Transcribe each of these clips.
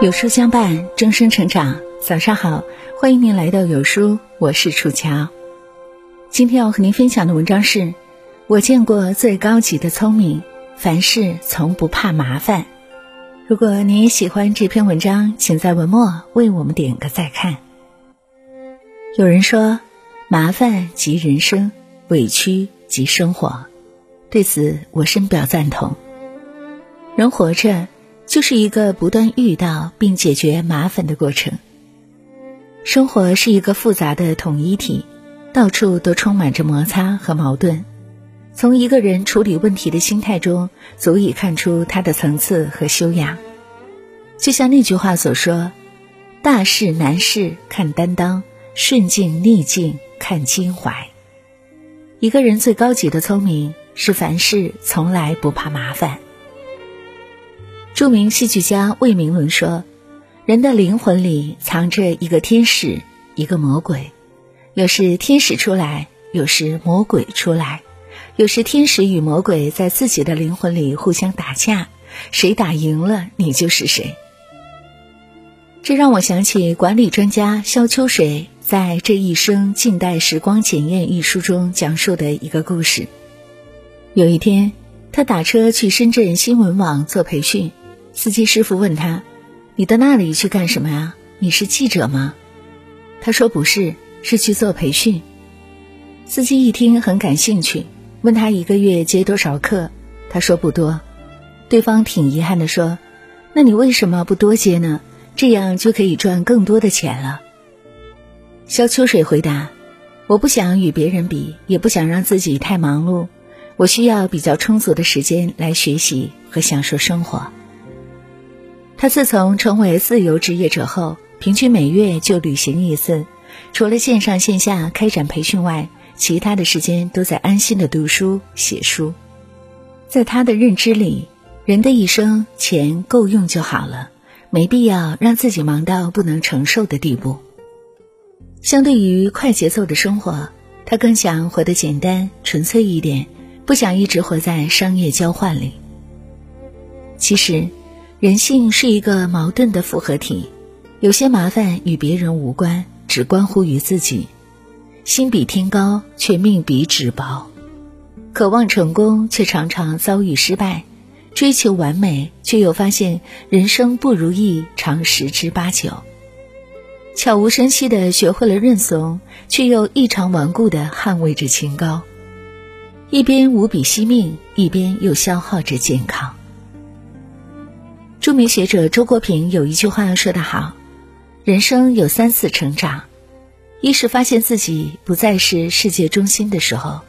有书相伴，终身成长。早上好，欢迎您来到有书，我是楚乔。今天要和您分享的文章是：我见过最高级的聪明，凡事从不怕麻烦。如果你喜欢这篇文章，请在文末为我们点个再看。有人说，麻烦即人生，委屈即生活。对此，我深表赞同。人活着。就是一个不断遇到并解决麻烦的过程。生活是一个复杂的统一体，到处都充满着摩擦和矛盾。从一个人处理问题的心态中，足以看出他的层次和修养。就像那句话所说：“大事难事看担当，顺境逆境看襟怀。”一个人最高级的聪明，是凡事从来不怕麻烦。著名戏剧家魏明伦说：“人的灵魂里藏着一个天使，一个魔鬼。有时天使出来，有时魔鬼出来，有时天使与魔鬼在自己的灵魂里互相打架，谁打赢了，你就是谁。”这让我想起管理专家萧秋水在《这一生近代时光检验》一书中讲述的一个故事。有一天，他打车去深圳新闻网做培训。司机师傅问他：“你到那里去干什么呀？你是记者吗？”他说：“不是，是去做培训。”司机一听很感兴趣，问他一个月接多少课。他说：“不多。”对方挺遗憾的说：“那你为什么不多接呢？这样就可以赚更多的钱了。”肖秋水回答：“我不想与别人比，也不想让自己太忙碌，我需要比较充足的时间来学习和享受生活。”他自从成为自由职业者后，平均每月就旅行一次，除了线上线下开展培训外，其他的时间都在安心的读书写书。在他的认知里，人的一生钱够用就好了，没必要让自己忙到不能承受的地步。相对于快节奏的生活，他更想活得简单纯粹一点，不想一直活在商业交换里。其实。人性是一个矛盾的复合体，有些麻烦与别人无关，只关乎于自己。心比天高，却命比纸薄；渴望成功，却常常遭遇失败；追求完美，却又发现人生不如意常十之八九；悄无声息的学会了认怂，却又异常顽固的捍卫着清高。一边无比惜命，一边又消耗着健康。著名学者周国平有一句话说得好：“人生有三次成长，一是发现自己不再是世界中心的时候；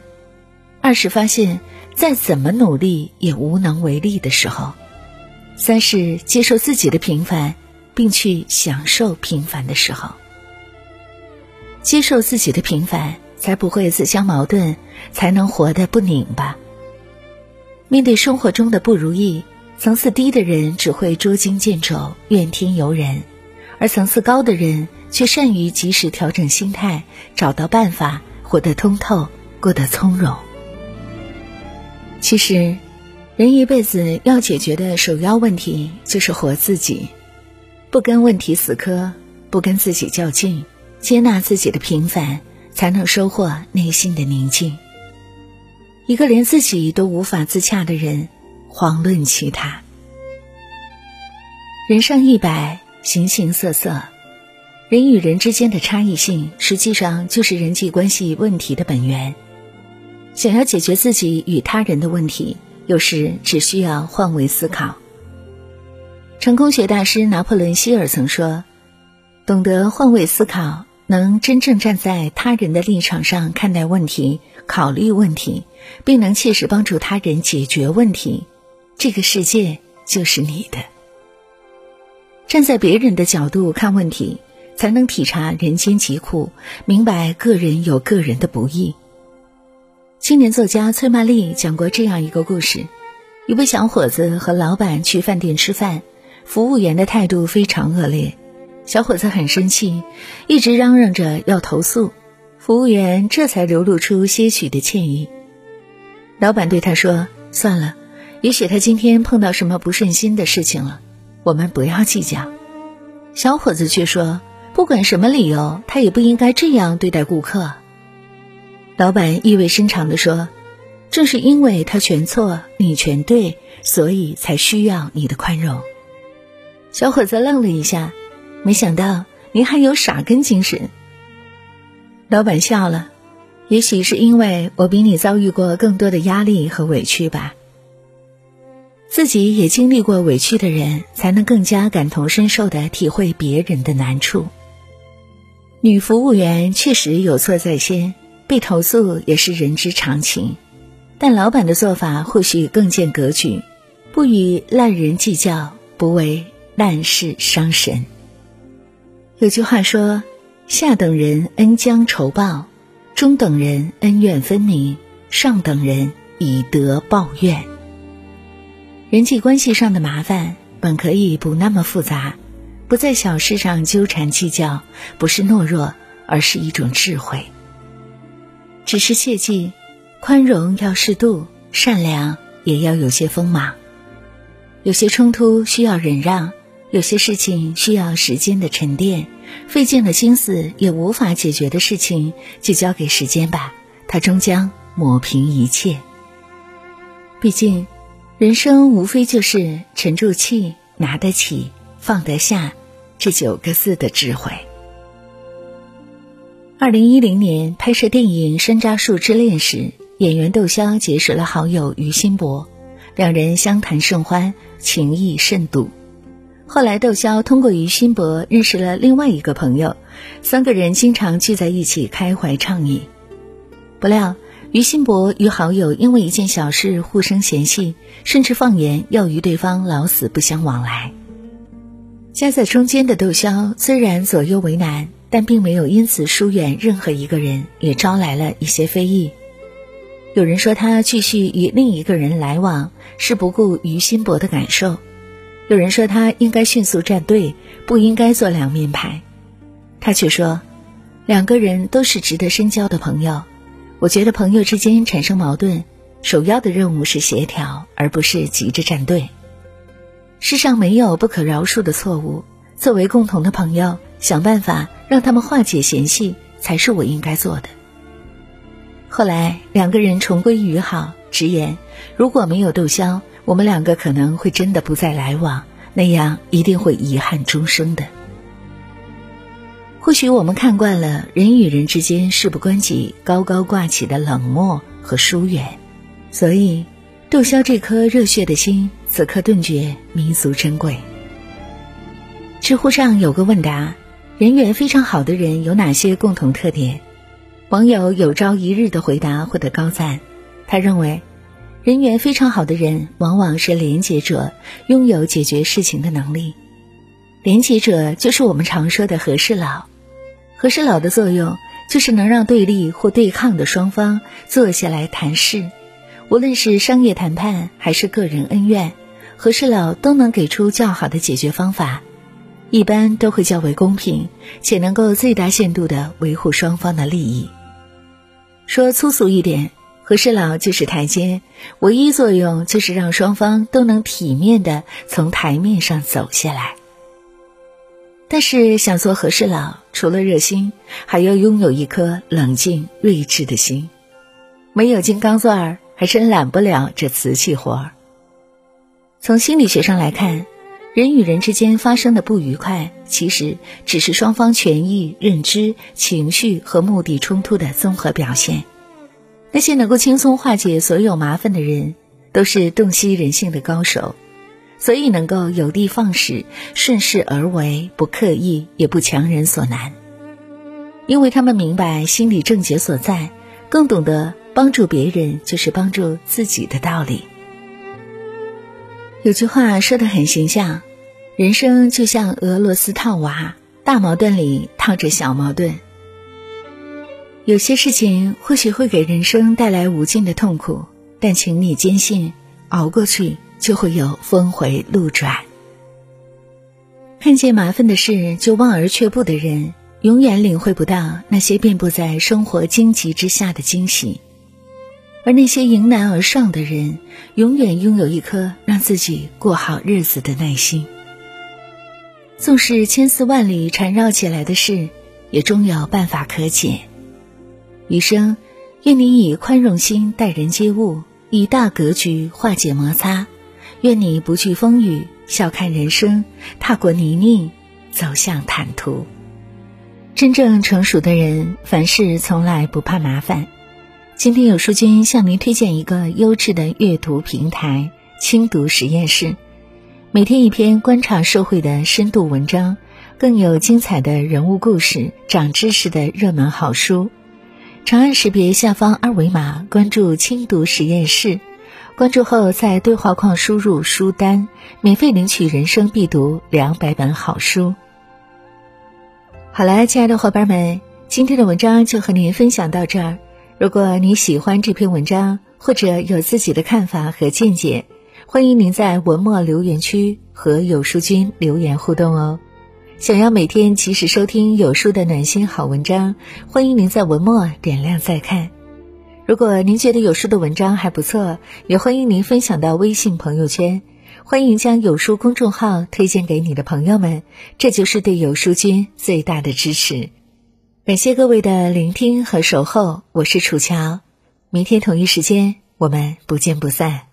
二是发现再怎么努力也无能为力的时候；三是接受自己的平凡，并去享受平凡的时候。接受自己的平凡，才不会自相矛盾，才能活得不拧巴。面对生活中的不如意。”层次低的人只会捉襟见肘、怨天尤人，而层次高的人却善于及时调整心态，找到办法，活得通透，过得从容。其实，人一辈子要解决的首要问题就是活自己，不跟问题死磕，不跟自己较劲，接纳自己的平凡，才能收获内心的宁静。一个连自己都无法自洽的人。遑论其他。人上一百，形形色色，人与人之间的差异性，实际上就是人际关系问题的本源。想要解决自己与他人的问题，有时只需要换位思考。成功学大师拿破仑·希尔曾说：“懂得换位思考，能真正站在他人的立场上看待问题、考虑问题，并能切实帮助他人解决问题。”这个世界就是你的。站在别人的角度看问题，才能体察人间疾苦，明白个人有个人的不易。青年作家崔曼丽讲过这样一个故事：一位小伙子和老板去饭店吃饭，服务员的态度非常恶劣，小伙子很生气，一直嚷嚷着要投诉。服务员这才流露出些许的歉意。老板对他说：“算了。”也许他今天碰到什么不顺心的事情了，我们不要计较。小伙子却说，不管什么理由，他也不应该这样对待顾客。老板意味深长地说：“正是因为他全错，你全对，所以才需要你的宽容。”小伙子愣了一下，没想到您还有傻根精神。老板笑了，也许是因为我比你遭遇过更多的压力和委屈吧。自己也经历过委屈的人，才能更加感同身受的体会别人的难处。女服务员确实有错在先，被投诉也是人之常情，但老板的做法或许更见格局，不与烂人计较，不为烂事伤神。有句话说：“下等人恩将仇报，中等人恩怨分明，上等人以德报怨。”人际关系上的麻烦本可以不那么复杂，不在小事上纠缠计较，不是懦弱，而是一种智慧。只是切记，宽容要适度，善良也要有些锋芒。有些冲突需要忍让，有些事情需要时间的沉淀，费尽了心思也无法解决的事情，就交给时间吧，它终将抹平一切。毕竟。人生无非就是沉住气、拿得起、放得下这九个字的智慧。二零一零年拍摄电影《山楂树之恋》时，演员窦骁结识了好友于心博，两人相谈甚欢，情谊甚笃。后来，窦骁通过于心博认识了另外一个朋友，三个人经常聚在一起开怀畅饮。不料，于心博与好友因为一件小事互生嫌隙，甚至放言要与对方老死不相往来。夹在中间的窦骁虽然左右为难，但并没有因此疏远任何一个人，也招来了一些非议。有人说他继续与另一个人来往是不顾于心博的感受，有人说他应该迅速站队，不应该做两面派。他却说，两个人都是值得深交的朋友。我觉得朋友之间产生矛盾，首要的任务是协调，而不是急着站队。世上没有不可饶恕的错误，作为共同的朋友，想办法让他们化解嫌隙，才是我应该做的。后来两个人重归于好，直言如果没有窦骁，我们两个可能会真的不再来往，那样一定会遗憾终生的。或许我们看惯了人与人之间事不关己、高高挂起的冷漠和疏远，所以窦骁这颗热血的心此刻顿觉弥足珍贵。知乎上有个问答：人缘非常好的人有哪些共同特点？网友有朝一日的回答获得高赞。他认为，人缘非常好的人往往是廉洁者，拥有解决事情的能力。廉洁者就是我们常说的和事佬。和事佬的作用就是能让对立或对抗的双方坐下来谈事，无论是商业谈判还是个人恩怨，和事佬都能给出较好的解决方法，一般都会较为公平，且能够最大限度的维护双方的利益。说粗俗一点，和事佬就是台阶，唯一作用就是让双方都能体面的从台面上走下来。但是想做和事佬，除了热心，还要拥有一颗冷静睿智的心。没有金刚钻儿，还真揽不了这瓷器活儿。从心理学上来看，人与人之间发生的不愉快，其实只是双方权益、认知、情绪和目的冲突的综合表现。那些能够轻松化解所有麻烦的人，都是洞悉人性的高手。所以能够有的放矢，顺势而为，不刻意，也不强人所难。因为他们明白心理症结所在，更懂得帮助别人就是帮助自己的道理。有句话说的很形象：人生就像俄罗斯套娃，大矛盾里套着小矛盾。有些事情或许会给人生带来无尽的痛苦，但请你坚信，熬过去。就会有峰回路转。看见麻烦的事就望而却步的人，永远领会不到那些遍布在生活荆棘之下的惊喜；而那些迎难而上的人，永远拥有一颗让自己过好日子的耐心。纵是千丝万缕缠绕起来的事，也终有办法可解。余生，愿你以宽容心待人接物，以大格局化解摩擦。愿你不惧风雨，笑看人生，踏过泥泞，走向坦途。真正成熟的人，凡事从来不怕麻烦。今天有书君向您推荐一个优质的阅读平台——轻读实验室。每天一篇观察社会的深度文章，更有精彩的人物故事、长知识的热门好书。长按识别下方二维码，关注轻读实验室。关注后，在对话框输入书单，免费领取人生必读两百本好书。好了，亲爱的伙伴们，今天的文章就和您分享到这儿。如果你喜欢这篇文章，或者有自己的看法和见解，欢迎您在文末留言区和有书君留言互动哦。想要每天及时收听有书的暖心好文章，欢迎您在文末点亮再看。如果您觉得有书的文章还不错，也欢迎您分享到微信朋友圈，欢迎将有书公众号推荐给你的朋友们，这就是对有书君最大的支持。感谢各位的聆听和守候，我是楚乔，明天同一时间我们不见不散。